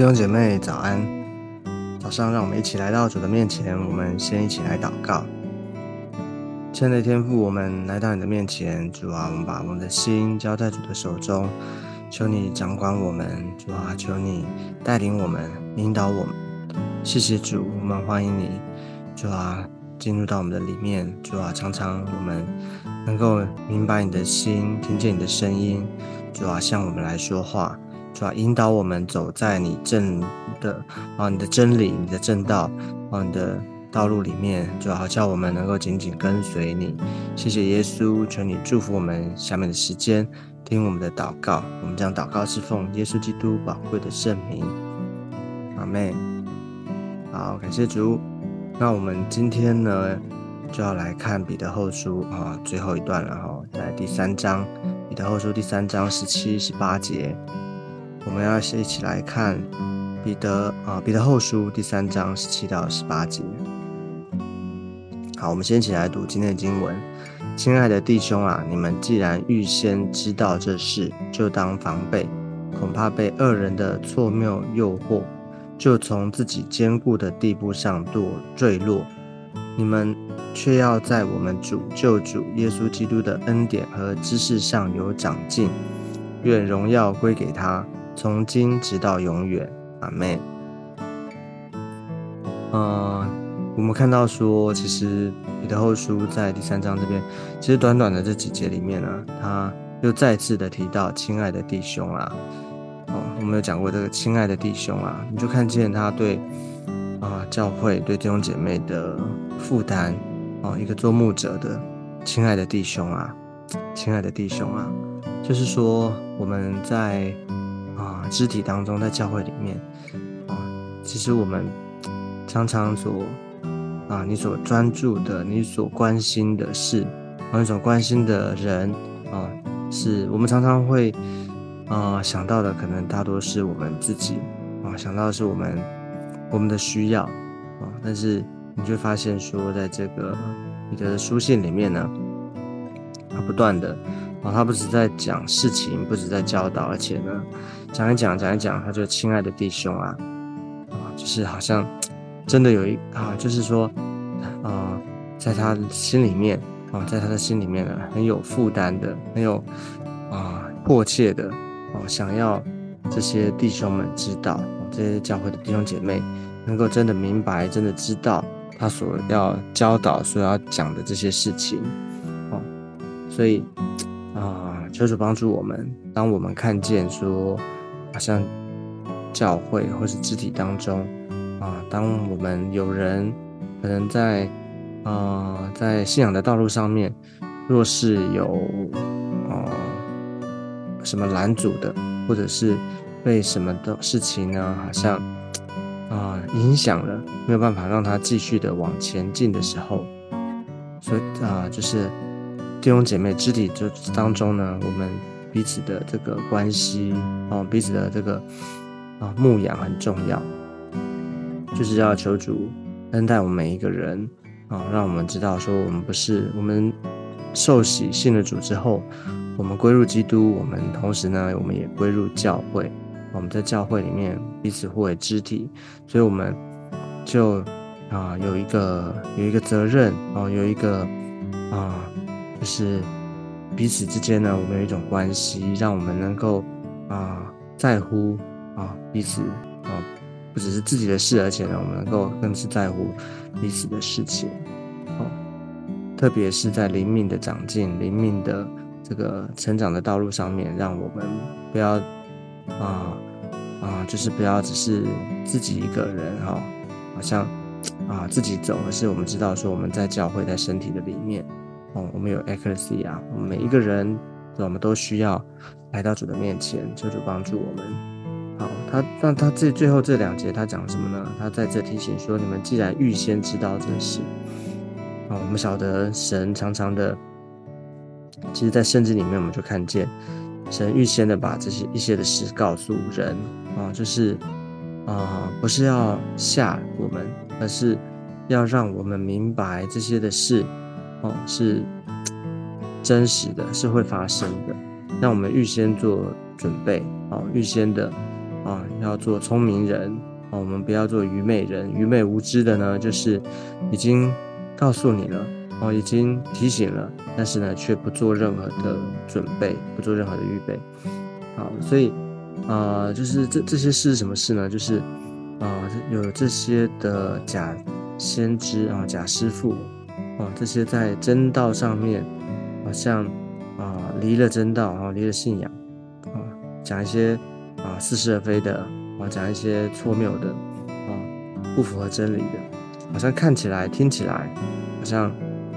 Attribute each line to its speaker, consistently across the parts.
Speaker 1: 弟兄姐妹早安，早上让我们一起来到主的面前，我们先一起来祷告。亲爱的天父，我们来到你的面前，主啊，我们把我们的心交在主的手中，求你掌管我们，主啊，求你带领我们，引导我们。谢谢主，我们欢迎你，主啊，进入到我们的里面，主啊，常常我们能够明白你的心，听见你的声音，主啊，向我们来说话。主要引导我们走在你正的啊，你的真理、你的正道啊，你的道路里面，主要叫我们能够紧紧跟随你。谢谢耶稣，求你祝福我们下面的时间，听我们的祷告。我们将祷告是奉耶稣基督宝贵的圣名。阿妹，好，感谢主。那我们今天呢，就要来看彼得后书啊，最后一段了哈，在第三章，彼得后书第三章十七、十八节。我们要一起来看彼得啊，彼得后书第三章十七到十八节。好，我们先一起来读今天的经文。亲爱的弟兄啊，你们既然预先知道这事，就当防备，恐怕被恶人的错谬诱惑，就从自己坚固的地步上堕坠落。你们却要在我们主救主耶稣基督的恩典和知识上有长进。愿荣耀归给他。从今直到永远，阿妹。嗯，我们看到说，其实彼得后书在第三章这边，其实短短的这几节里面呢，他又再次的提到亲爱的弟兄啊，哦，我们有讲过这个亲爱的弟兄啊，你就看见他对啊教会对弟兄姐妹的负担哦，一个做牧者的亲爱的弟兄啊，亲爱的弟兄啊，就是说我们在。肢体当中，在教会里面，啊，其实我们常常所啊，你所专注的，你所关心的事，啊，你所关心的人，啊，是我们常常会啊想到的，可能大多是我们自己，啊，想到的是我们我们的需要，啊，但是你就发现说，在这个你的书信里面呢，它不断的。啊，他不止在讲事情，不止在教导，而且呢，讲一讲，讲一讲，他就亲爱的弟兄啊，啊，就是好像真的有一啊，就是说，啊，在他心里面啊，在他的心里面呢，很有负担的，很有啊迫切的啊，想要这些弟兄们知道，这些教会的弟兄姐妹能够真的明白，真的知道他所要教导、所要讲的这些事情，哦，所以。啊，求主帮助我们。当我们看见说，好像教会或是肢体当中，啊，当我们有人可能在，啊，在信仰的道路上面，若是有，啊，什么拦阻的，或者是被什么的事情呢，好像，啊，影响了，没有办法让他继续的往前进的时候，所以啊，就是。弟兄姐妹肢体就当中呢，我们彼此的这个关系哦，彼此的这个啊牧养很重要，就是要求主恩待我们每一个人啊，让我们知道说我们不是我们受洗信了主之后，我们归入基督，我们同时呢，我们也归入教会，我们在教会里面彼此互为肢体，所以我们就啊有一个有一个责任哦，有一个啊。就是彼此之间呢，我们有一种关系，让我们能够啊在乎啊彼此啊，不只是自己的事，而且呢，我们能够更是在乎彼此的事情。哦，特别是在灵命的长进、灵命的这个成长的道路上面，让我们不要啊啊，就是不要只是自己一个人哈，好像啊自己走，而是我们知道说我们在教会，在身体的里面。哦，我们有 accuracy 啊，我们每一个人，我们都需要来到主的面前，求主帮助我们。好，他那他这最后这两节他讲什么呢？他在这提醒说，你们既然预先知道这事，啊，我们晓得神常常的，其实，在圣经里面，我们就看见神预先的把这些一些的事告诉人，啊，就是啊，不是要吓我们，而是要让我们明白这些的事。哦，是真实的，是会发生的，让我们预先做准备，哦，预先的啊，要做聪明人啊，我们不要做愚昧人。愚昧无知的呢，就是已经告诉你了哦，已经提醒了，但是呢，却不做任何的准备，不做任何的预备。好，所以啊，就是这这些事是什么事呢？就是啊，有这些的假先知啊，假师傅啊，这些在真道上面好像啊离了真道啊，离了信仰啊，讲一些。啊，似是而非的啊，讲一些错谬的啊，不符合真理的，好像看起来、听起来好像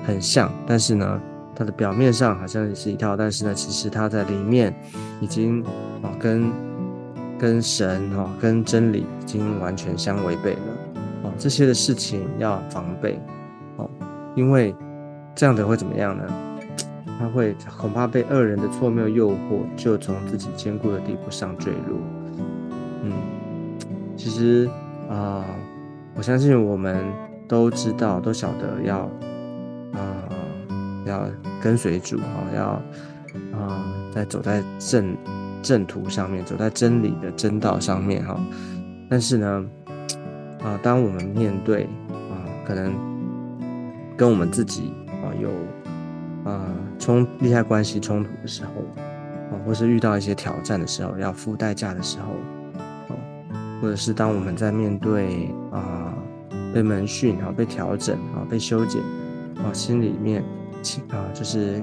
Speaker 1: 很像，但是呢，它的表面上好像是一套，但是呢，其实它在里面已经啊，跟跟神哈、跟真理已经完全相违背了哦。这些的事情要防备哦，因为这样的会怎么样呢？他会恐怕被恶人的错谬诱惑，就从自己坚固的地步上坠落。嗯，其实啊，我相信我们都知道，都晓得要啊，要跟随主啊，要啊，在走在正正途上面，走在真理的真道上面哈。但是呢，啊，当我们面对啊，可能跟我们自己啊有。啊，冲利害关系冲突的时候，啊，或是遇到一些挑战的时候，要付代价的时候，啊，或者是当我们在面对啊被门训啊被调整啊被修剪啊心里面情啊就是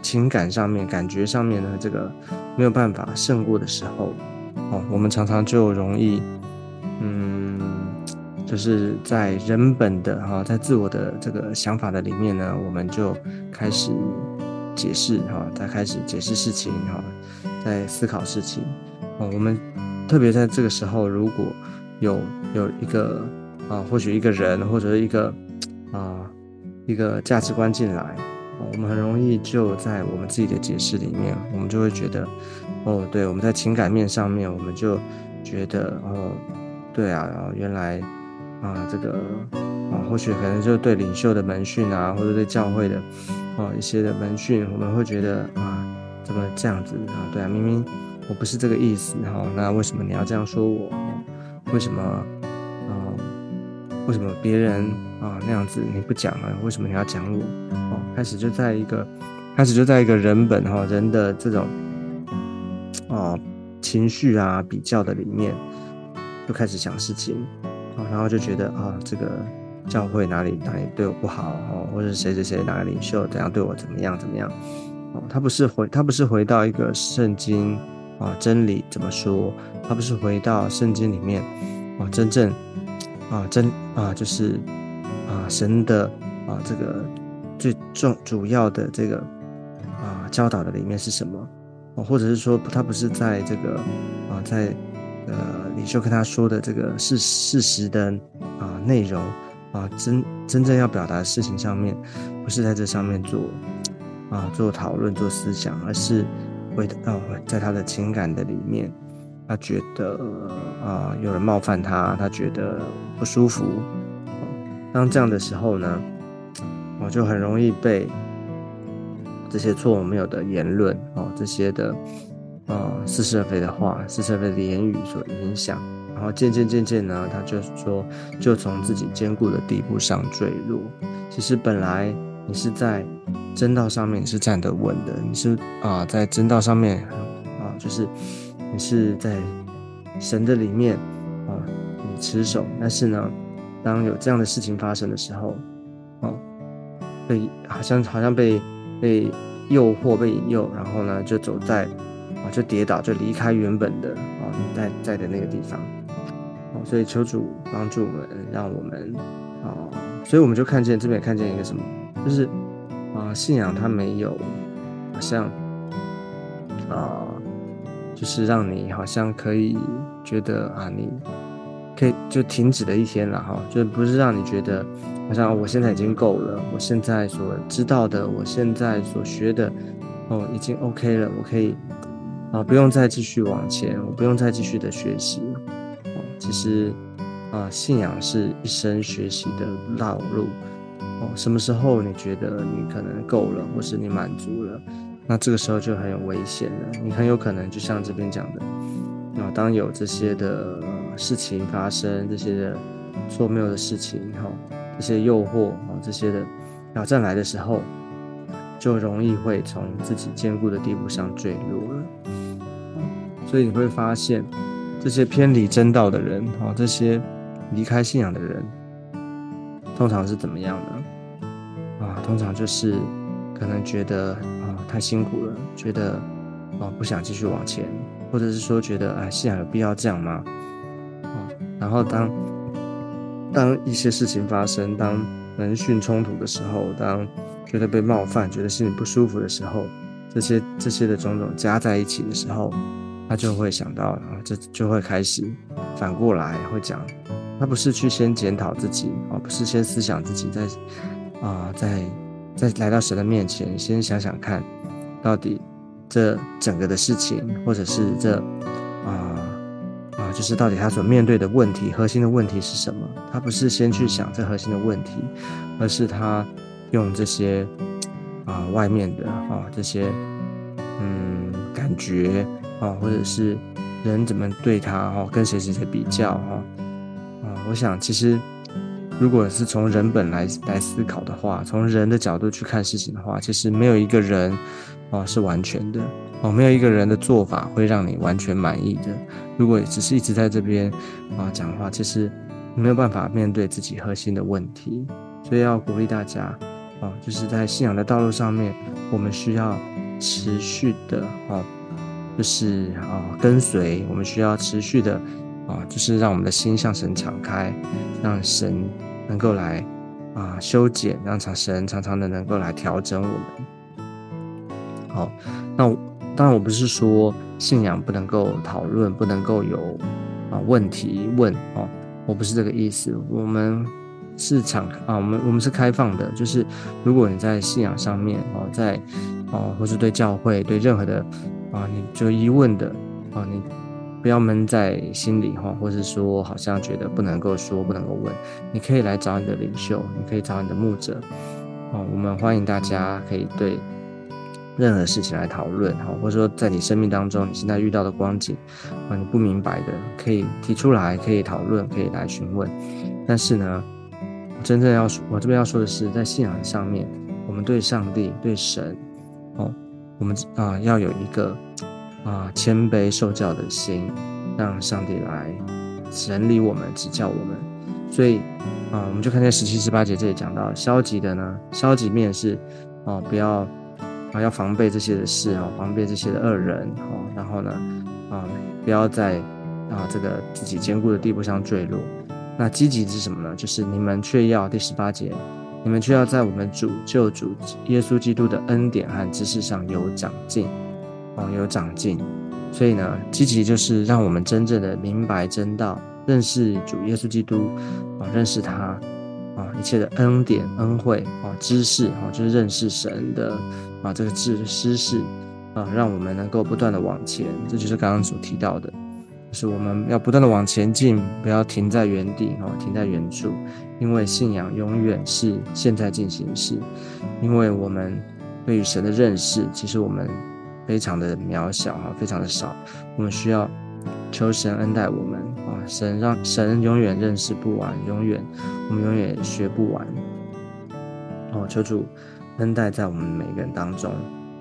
Speaker 1: 情感上面感觉上面呢这个没有办法胜过的时候，哦，我们常常就容易嗯。就是在人本的哈，在自我的这个想法的里面呢，我们就开始解释哈，在开始解释事情哈，在思考事情哦。我们特别在这个时候，如果有有一个啊，或许一个人或者一个啊一个价值观进来，我们很容易就在我们自己的解释里面，我们就会觉得哦，对，我们在情感面上面，我们就觉得哦，对啊，原来。啊，这个啊，或许可能就对领袖的门训啊，或者对教会的啊一些的门训，我们会觉得啊，怎么这样子啊？对啊，明明我不是这个意思哈，那为什么你要这样说我？为什么啊？为什么别人啊那样子你不讲了？为什么你要讲我？哦，开始就在一个，开始就在一个人本哈人的这种啊情绪啊比较的里面，就开始想事情。然后就觉得啊，这个教会哪里哪里对我不好哦，或者谁谁谁哪个领袖怎样对我怎么样怎么样哦，他不是回他不是回到一个圣经啊真理怎么说，他不是回到圣经里面啊真正啊真啊就是啊神的啊这个最重主要的这个啊教导的里面是什么哦，或者是说他不是在这个啊在。呃，领袖跟他说的这个事事实的啊内容啊，真真正要表达的事情上面，不是在这上面做啊做讨论做思想，而是会啊在他的情感的里面，他觉得啊有人冒犯他，他觉得不舒服。当这样的时候呢，我就很容易被这些错误没有的言论哦，这些的。啊，似是而非的话，似是而非的言语所影响，然后渐渐渐渐呢，他就说，就从自己坚固的地步上坠落。其实本来你是在真道上面，你是站得稳的，你是啊，在真道上面啊，就是你是在神的里面啊，你持守。但是呢，当有这样的事情发生的时候，啊，被好像好像被被诱惑、被引诱，然后呢，就走在。就跌倒，就离开原本的啊你在在的那个地方，哦，所以求主帮助我们，让我们啊，所以我们就看见这边看见一个什么，就是啊，信仰它没有好像啊，就是让你好像可以觉得啊，你可以就停止的一天了哈，就不是让你觉得好像我现在已经够了，我现在所知道的，我现在所学的哦，已经 OK 了，我可以。啊，不用再继续往前，我不用再继续的学习。哦，其实啊，信仰是一生学习的道路。哦，什么时候你觉得你可能够了，或是你满足了，那这个时候就很有危险了。你很有可能就像这边讲的，啊，当有这些的事情发生，这些的错谬的事情哈，这些诱惑啊，这些的挑战来的时候，就容易会从自己坚固的地步上坠落了。所以你会发现，这些偏离真道的人啊，这些离开信仰的人，通常是怎么样呢？啊，通常就是可能觉得啊太辛苦了，觉得啊不想继续往前，或者是说觉得哎信仰有必要这样吗？啊，然后当当一些事情发生，当人训冲突的时候，当觉得被冒犯，觉得心里不舒服的时候，这些这些的种种加在一起的时候。他就会想到，啊，这就会开始反过来会讲，他不是去先检讨自己，而不是先思想自己，在啊，在在来到神的面前，先想想看，到底这整个的事情，或者是这啊啊，就是到底他所面对的问题，核心的问题是什么？他不是先去想这核心的问题，而是他用这些啊外面的啊这些嗯感觉。啊，或者是人怎么对他哈，跟谁谁谁比较哈，啊，我想其实如果是从人本来来思考的话，从人的角度去看事情的话，其实没有一个人啊是完全的哦，没有一个人的做法会让你完全满意的。如果只是一直在这边啊讲的话，其实没有办法面对自己核心的问题。所以要鼓励大家啊，就是在信仰的道路上面，我们需要持续的啊。就是啊，跟随我们需要持续的啊，就是让我们的心向神敞开，让神能够来啊修剪，让常神常常的能够来调整我们。好，那当然我不是说信仰不能够讨论，不能够有啊问题问哦，我不是这个意思。我们是敞啊，我们我们是开放的，就是如果你在信仰上面哦，在哦，或是对教会对任何的。啊，你就疑问的啊，你不要闷在心里哈，或是说好像觉得不能够说、不能够问，你可以来找你的领袖，你可以找你的牧者，啊，我们欢迎大家可以对任何事情来讨论哈，或者说在你生命当中你现在遇到的光景啊，你不明白的可以提出来，可以讨论，可以来询问。但是呢，真正要说，我这边要说的是，在信仰上面，我们对上帝、对神，我们啊要有一个啊谦卑受教的心，让上帝来整理我们、指教我们。所以啊，我们就看见十七、十八节这里讲到，消极的呢，消极面是啊不要啊要防备这些的事啊，防备这些的恶人哦。然后呢啊不要在啊这个自己坚固的地步上坠落。那积极是什么呢？就是你们却要第十八节。你们却要在我们主救主耶稣基督的恩典和知识上有长进，哦，有长进。所以呢，积极就是让我们真正的明白真道，认识主耶稣基督，啊，认识他，啊，一切的恩典恩惠，啊，知识，啊，就是认识神的，啊，这个知知识，啊，让我们能够不断的往前。这就是刚刚所提到的。是我们要不断的往前进，不要停在原地哦，停在原处，因为信仰永远是现在进行时。因为我们对于神的认识，其实我们非常的渺小啊，非常的少。我们需要求神恩待我们啊，神让神永远认识不完，永远我们永远学不完。哦，求主恩待在我们每个人当中。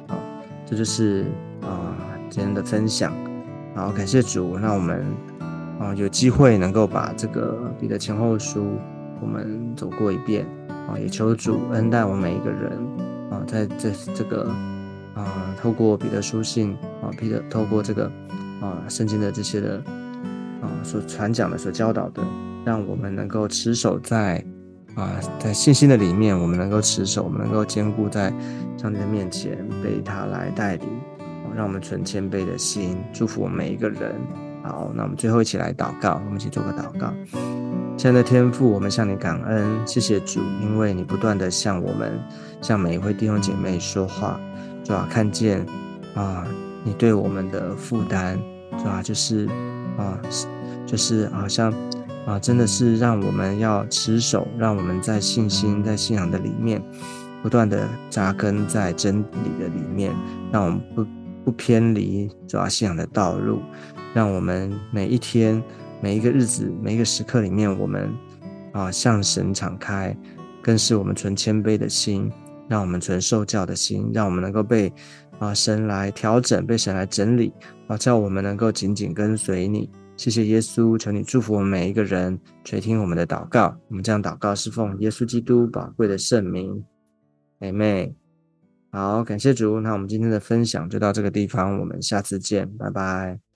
Speaker 1: 好，这就是啊今天的分享。好，感谢主，让我们啊有机会能够把这个彼得前后书我们走过一遍啊，也求主恩待我们每一个人啊，在这这个啊透过彼得书信啊，彼得透过这个啊圣经的这些的啊所传讲的、所教导的，让我们能够持守在啊在信心的里面，我们能够持守，我们能够坚固在上帝的面前，被他来带领。让我们存谦卑的心，祝福我们每一个人。好，那我们最后一起来祷告，我们一起做个祷告。亲爱的天父，我们向你感恩，谢谢主，因为你不断的向我们，向每一位弟兄姐妹说话，主要看见啊，你对我们的负担，主要就是啊，就是好像啊，真的是让我们要持守，让我们在信心、在信仰的里面，不断的扎根在真理的里面，让我们不。不偏离主要信仰的道路，让我们每一天、每一个日子、每一个时刻里面，我们啊向神敞开，更是我们存谦卑的心，让我们存受教的心，让我们能够被啊神来调整，被神来整理啊，叫我们能够紧紧跟随你。谢谢耶稣，求你祝福我们每一个人，垂听我们的祷告。我们这样祷告是奉耶稣基督宝贵的圣名，妹妹。好，感谢主。那我们今天的分享就到这个地方，我们下次见，拜拜。